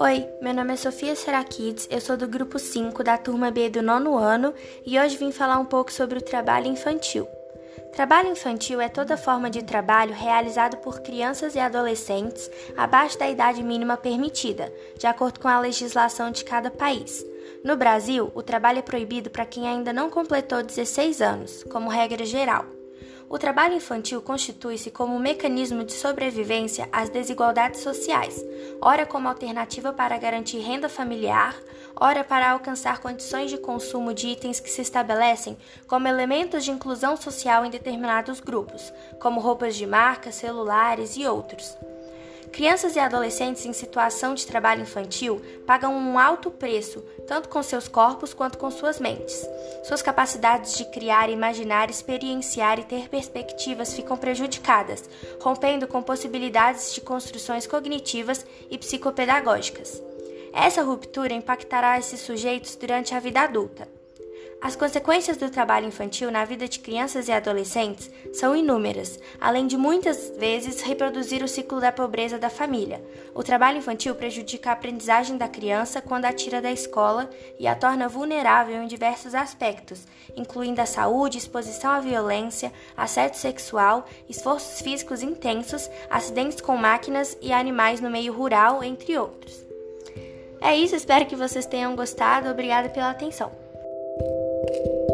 Oi, meu nome é Sofia Serakides, eu sou do grupo 5 da turma B do nono ano e hoje vim falar um pouco sobre o trabalho infantil. Trabalho infantil é toda forma de trabalho realizado por crianças e adolescentes abaixo da idade mínima permitida, de acordo com a legislação de cada país. No Brasil, o trabalho é proibido para quem ainda não completou 16 anos, como regra geral. O trabalho infantil constitui-se como um mecanismo de sobrevivência às desigualdades sociais, ora como alternativa para garantir renda familiar, ora para alcançar condições de consumo de itens que se estabelecem como elementos de inclusão social em determinados grupos, como roupas de marca, celulares e outros. Crianças e adolescentes em situação de trabalho infantil pagam um alto preço, tanto com seus corpos quanto com suas mentes. Suas capacidades de criar, imaginar, experienciar e ter perspectivas ficam prejudicadas, rompendo com possibilidades de construções cognitivas e psicopedagógicas. Essa ruptura impactará esses sujeitos durante a vida adulta. As consequências do trabalho infantil na vida de crianças e adolescentes são inúmeras, além de muitas vezes reproduzir o ciclo da pobreza da família. O trabalho infantil prejudica a aprendizagem da criança quando a tira da escola e a torna vulnerável em diversos aspectos, incluindo a saúde, exposição à violência, assédio sexual, esforços físicos intensos, acidentes com máquinas e animais no meio rural, entre outros. É isso, espero que vocês tenham gostado. Obrigada pela atenção. thank you